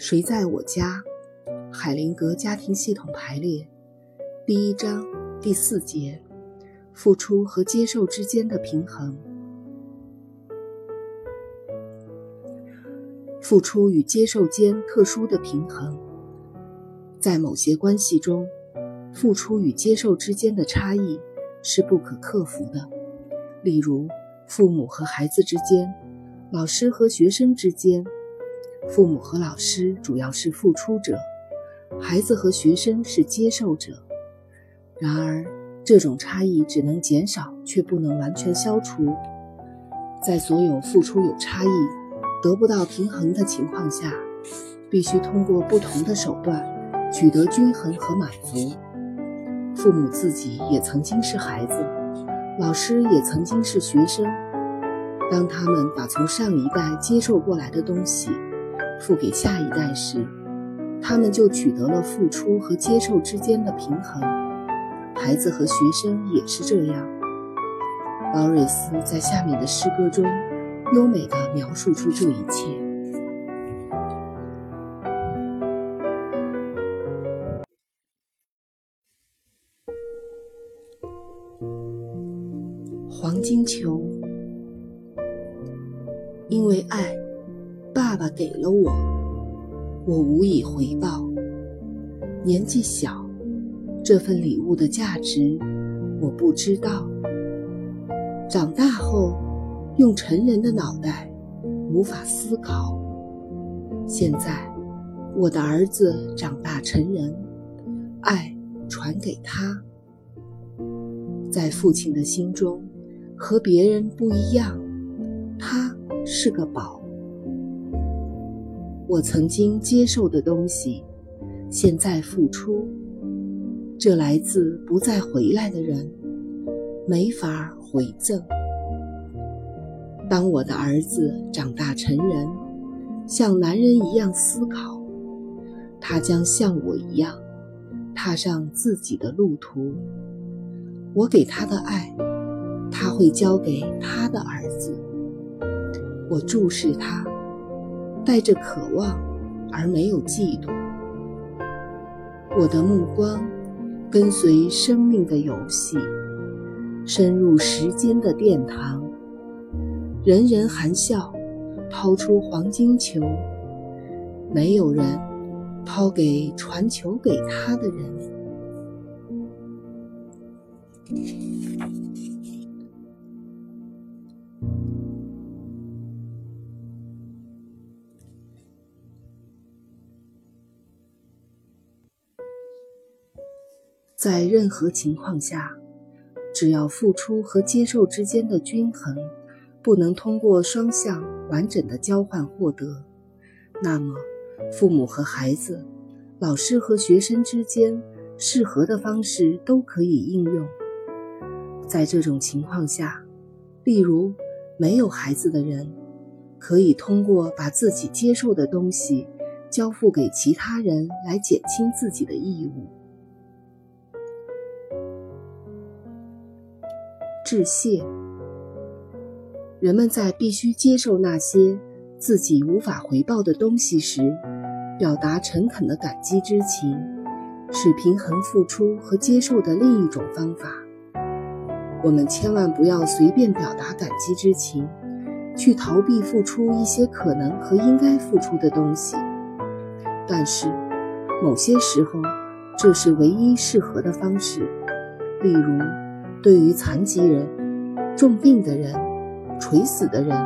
谁在我家？海灵格家庭系统排列，第一章第四节：付出和接受之间的平衡。付出与接受间特殊的平衡，在某些关系中，付出与接受之间的差异是不可克服的。例如，父母和孩子之间，老师和学生之间，父母和老师主要是付出者。孩子和学生是接受者，然而这种差异只能减少，却不能完全消除。在所有付出有差异、得不到平衡的情况下，必须通过不同的手段取得均衡和满足。父母自己也曾经是孩子，老师也曾经是学生。当他们把从上一代接受过来的东西付给下一代时，他们就取得了付出和接受之间的平衡。孩子和学生也是这样。劳瑞斯在下面的诗歌中优美地描述出这一切。黄金球，因为爱，爸给了我。我无以回报。年纪小，这份礼物的价值我不知道。长大后，用成人的脑袋无法思考。现在，我的儿子长大成人，爱传给他。在父亲的心中，和别人不一样，他是个宝。我曾经接受的东西，现在付出，这来自不再回来的人，没法回赠。当我的儿子长大成人，像男人一样思考，他将像我一样，踏上自己的路途。我给他的爱，他会交给他的儿子。我注视他。带着渴望，而没有嫉妒。我的目光跟随生命的游戏，深入时间的殿堂。人人含笑，抛出黄金球，没有人抛给传球给他的人。在任何情况下，只要付出和接受之间的均衡不能通过双向完整的交换获得，那么父母和孩子、老师和学生之间适合的方式都可以应用。在这种情况下，例如没有孩子的人，可以通过把自己接受的东西交付给其他人来减轻自己的义务。致谢。人们在必须接受那些自己无法回报的东西时，表达诚恳的感激之情，是平衡付出和接受的另一种方法。我们千万不要随便表达感激之情，去逃避付出一些可能和应该付出的东西。但是，某些时候，这是唯一适合的方式。例如。对于残疾人、重病的人、垂死的人，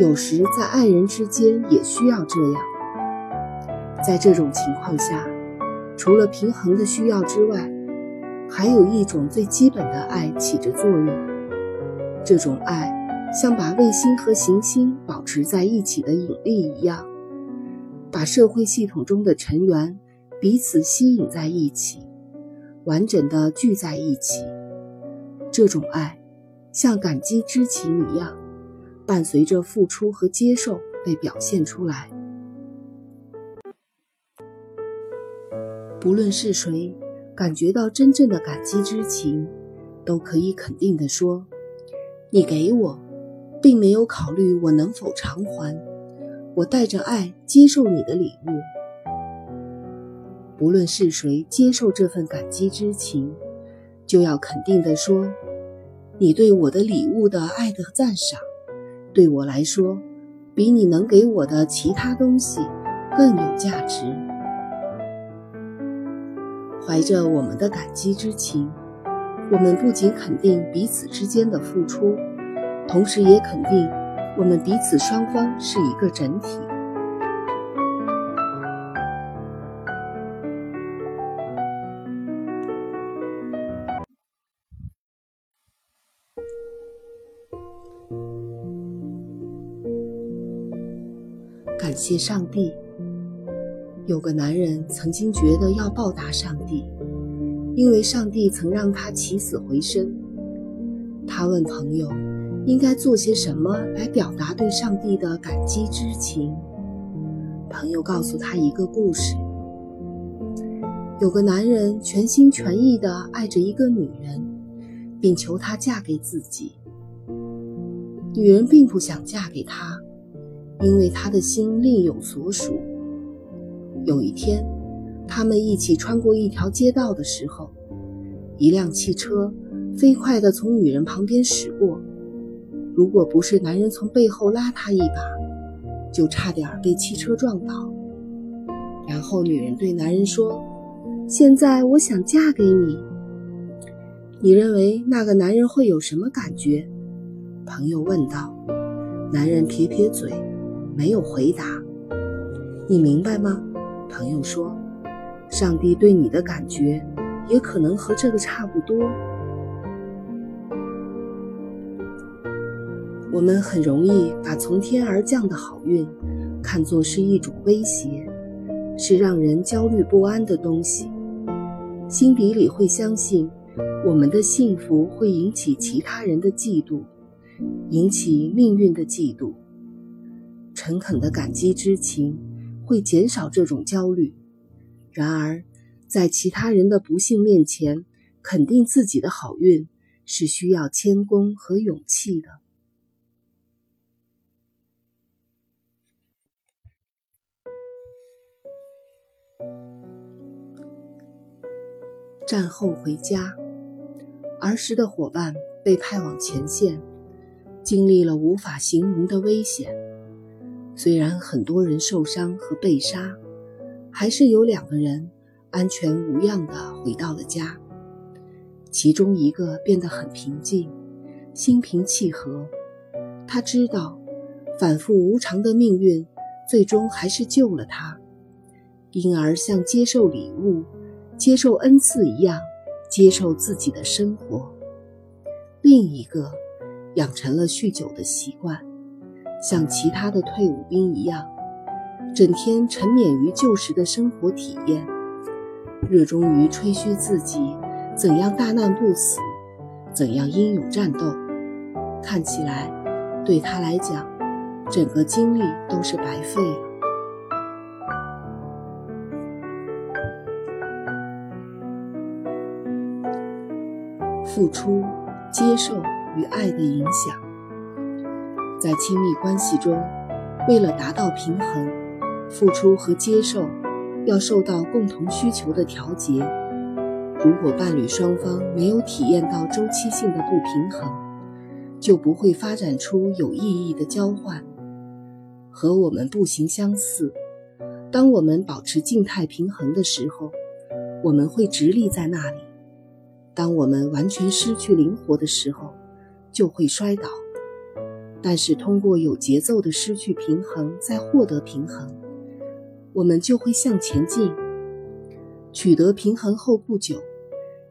有时在爱人之间也需要这样。在这种情况下，除了平衡的需要之外，还有一种最基本的爱起着作用。这种爱像把卫星和行星保持在一起的引力一样，把社会系统中的成员彼此吸引在一起，完整的聚在一起。这种爱，像感激之情一样，伴随着付出和接受被表现出来。不论是谁感觉到真正的感激之情，都可以肯定地说：“你给我，并没有考虑我能否偿还。我带着爱接受你的礼物。不论是谁接受这份感激之情，就要肯定地说：“你对我的礼物的爱的赞赏，对我来说，比你能给我的其他东西更有价值。”怀着我们的感激之情，我们不仅肯定彼此之间的付出，同时也肯定我们彼此双方是一个整体。谢上帝。有个男人曾经觉得要报答上帝，因为上帝曾让他起死回生。他问朋友，应该做些什么来表达对上帝的感激之情。朋友告诉他一个故事：有个男人全心全意地爱着一个女人，并求她嫁给自己。女人并不想嫁给他，因为她的心另有所属。有一天，他们一起穿过一条街道的时候，一辆汽车飞快地从女人旁边驶过。如果不是男人从背后拉她一把，就差点被汽车撞倒。然后女人对男人说：“现在我想嫁给你。”你认为那个男人会有什么感觉？朋友问道。男人撇撇嘴，没有回答。你明白吗？朋友说：“上帝对你的感觉，也可能和这个差不多。我们很容易把从天而降的好运，看作是一种威胁，是让人焦虑不安的东西。心底里会相信，我们的幸福会引起其他人的嫉妒，引起命运的嫉妒。诚恳的感激之情。”会减少这种焦虑。然而，在其他人的不幸面前，肯定自己的好运是需要谦恭和勇气的。战后回家，儿时的伙伴被派往前线，经历了无法形容的危险。虽然很多人受伤和被杀，还是有两个人安全无恙地回到了家。其中一个变得很平静，心平气和。他知道，反复无常的命运最终还是救了他，因而像接受礼物、接受恩赐一样接受自己的生活。另一个养成了酗酒的习惯。像其他的退伍兵一样，整天沉湎于旧时的生活体验，热衷于吹嘘自己怎样大难不死，怎样英勇战斗。看起来，对他来讲，整个经历都是白费了。付出、接受与爱的影响。在亲密关系中，为了达到平衡，付出和接受要受到共同需求的调节。如果伴侣双方没有体验到周期性的不平衡，就不会发展出有意义的交换。和我们步行相似，当我们保持静态平衡的时候，我们会直立在那里；当我们完全失去灵活的时候，就会摔倒。但是，通过有节奏的失去平衡，再获得平衡，我们就会向前进。取得平衡后不久，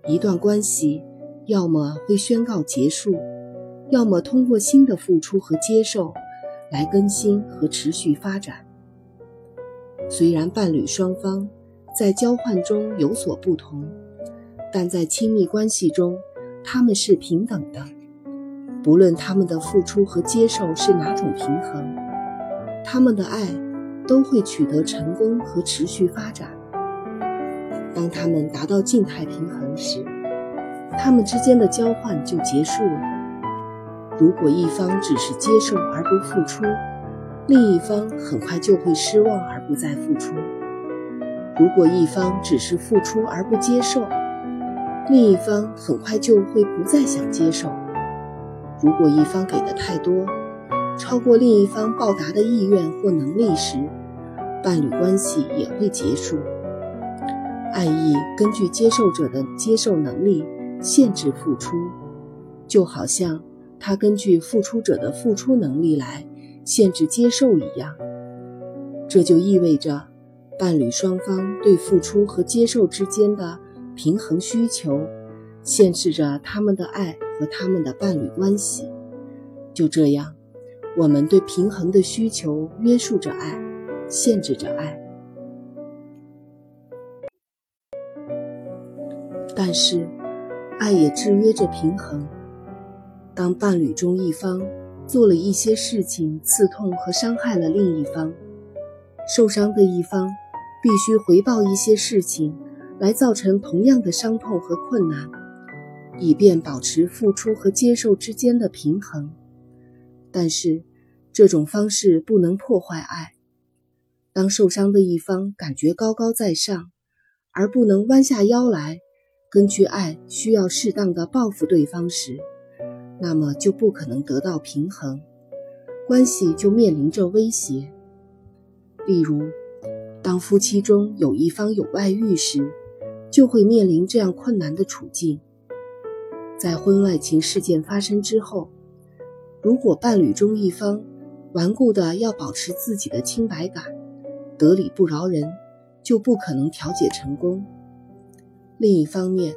一段关系要么会宣告结束，要么通过新的付出和接受来更新和持续发展。虽然伴侣双方在交换中有所不同，但在亲密关系中，他们是平等的。不论他们的付出和接受是哪种平衡，他们的爱都会取得成功和持续发展。当他们达到静态平衡时，他们之间的交换就结束了。如果一方只是接受而不付出，另一方很快就会失望而不再付出。如果一方只是付出而不接受，另一方很快就会不再想接受。如果一方给的太多，超过另一方报答的意愿或能力时，伴侣关系也会结束。爱意根据接受者的接受能力限制付出，就好像他根据付出者的付出能力来限制接受一样。这就意味着，伴侣双方对付出和接受之间的平衡需求，限制着他们的爱和他们的伴侣关系。就这样，我们对平衡的需求约束着爱。限制着爱，但是爱也制约着平衡。当伴侣中一方做了一些事情刺痛和伤害了另一方，受伤的一方必须回报一些事情来造成同样的伤痛和困难，以便保持付出和接受之间的平衡。但是这种方式不能破坏爱。当受伤的一方感觉高高在上，而不能弯下腰来，根据爱需要适当的报复对方时，那么就不可能得到平衡，关系就面临着威胁。例如，当夫妻中有一方有外遇时，就会面临这样困难的处境。在婚外情事件发生之后，如果伴侣中一方顽固的要保持自己的清白感，得理不饶人，就不可能调解成功。另一方面，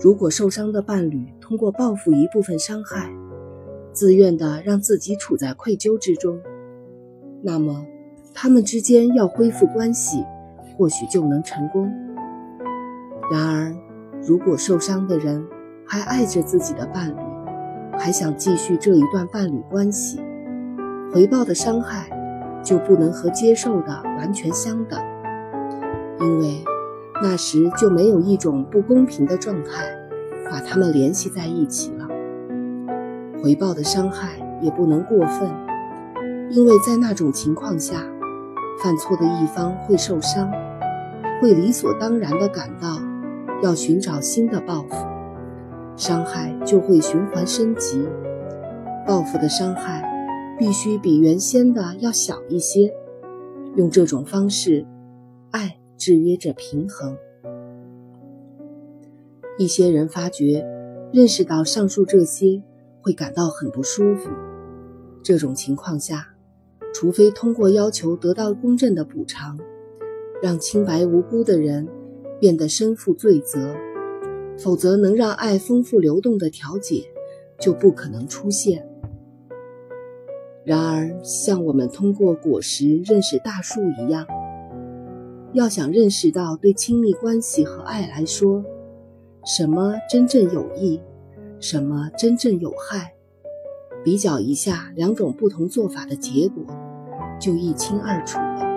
如果受伤的伴侣通过报复一部分伤害，自愿的让自己处在愧疚之中，那么他们之间要恢复关系，或许就能成功。然而，如果受伤的人还爱着自己的伴侣，还想继续这一段伴侣关系，回报的伤害。就不能和接受的完全相等，因为那时就没有一种不公平的状态把他们联系在一起了。回报的伤害也不能过分，因为在那种情况下，犯错的一方会受伤，会理所当然地感到要寻找新的报复，伤害就会循环升级，报复的伤害。必须比原先的要小一些，用这种方式，爱制约着平衡。一些人发觉，认识到上述这些，会感到很不舒服。这种情况下，除非通过要求得到公正的补偿，让清白无辜的人变得身负罪责，否则能让爱丰富流动的调解就不可能出现。然而，像我们通过果实认识大树一样，要想认识到对亲密关系和爱来说，什么真正有益，什么真正有害，比较一下两种不同做法的结果，就一清二楚了。